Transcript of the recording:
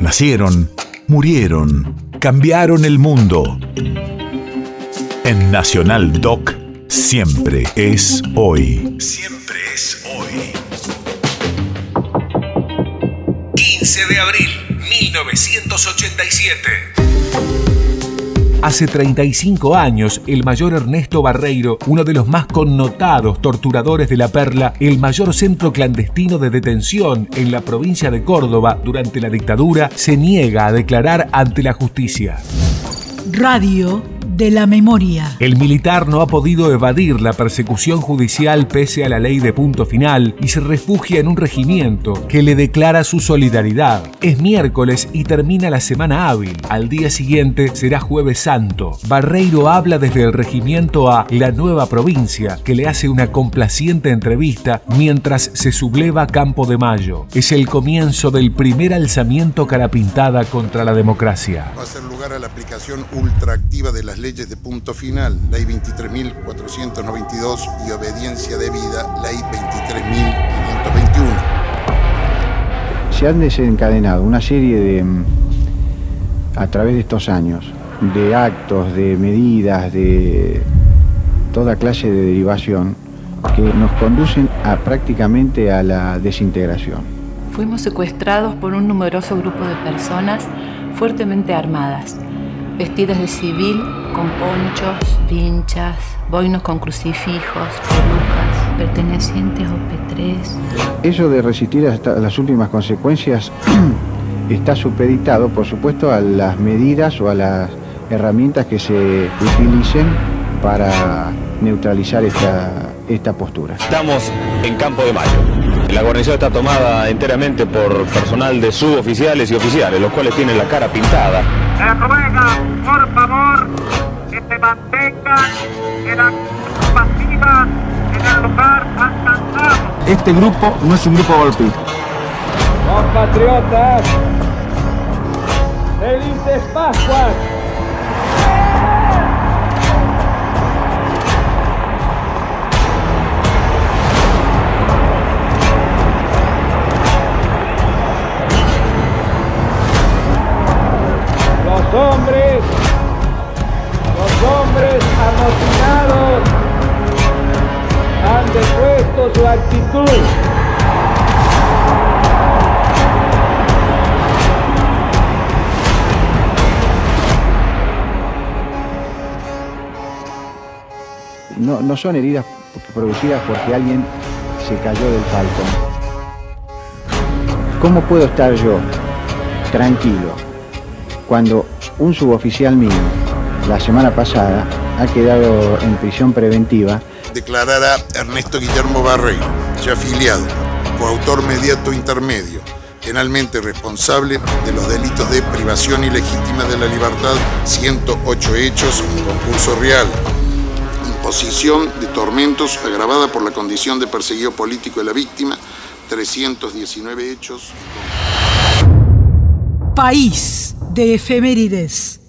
Nacieron, murieron, cambiaron el mundo. En Nacional Doc, siempre es hoy. Siempre es hoy. 15 de abril, 1987. Hace 35 años, el mayor Ernesto Barreiro, uno de los más connotados torturadores de la Perla, el mayor centro clandestino de detención en la provincia de Córdoba durante la dictadura, se niega a declarar ante la justicia. Radio de la memoria. El militar no ha podido evadir la persecución judicial pese a la ley de punto final y se refugia en un regimiento que le declara su solidaridad. Es miércoles y termina la semana hábil. Al día siguiente será jueves santo. Barreiro habla desde el regimiento a la nueva provincia que le hace una complaciente entrevista mientras se subleva Campo de Mayo. Es el comienzo del primer alzamiento carapintada contra la democracia. Va a ser lugar a la aplicación ultraactiva de las leyes de punto final, Ley 23.492 y obediencia debida, Ley 23.521. Se han desencadenado una serie de, mm, a través de estos años, de actos, de medidas, de toda clase de derivación que nos conducen a prácticamente a la desintegración. Fuimos secuestrados por un numeroso grupo de personas fuertemente armadas vestidas de civil, con ponchos, vinchas, boinos con crucifijos, pelucas, pertenecientes a OP3. Eso de resistir hasta las últimas consecuencias está supeditado, por supuesto, a las medidas o a las herramientas que se utilicen para neutralizar esta, esta postura. Estamos en Campo de Mayo. La guarnición está tomada enteramente por personal de suboficiales y oficiales, los cuales tienen la cara pintada. Ruegan, por favor, que se mantengan en la pasiva en el lugar alcanzado. Este grupo no es un grupo golpista. Compatriotas, felices Pascuas. No, no son heridas producidas porque alguien se cayó del falcón. ¿Cómo puedo estar yo tranquilo cuando un suboficial mío la semana pasada ha quedado en prisión preventiva? Declarará Ernesto Guillermo Barreiro, ya afiliado, coautor mediato intermedio, penalmente responsable de los delitos de privación ilegítima de la libertad, 108 hechos en concurso real, imposición de tormentos agravada por la condición de perseguido político de la víctima, 319 hechos. País de efemérides.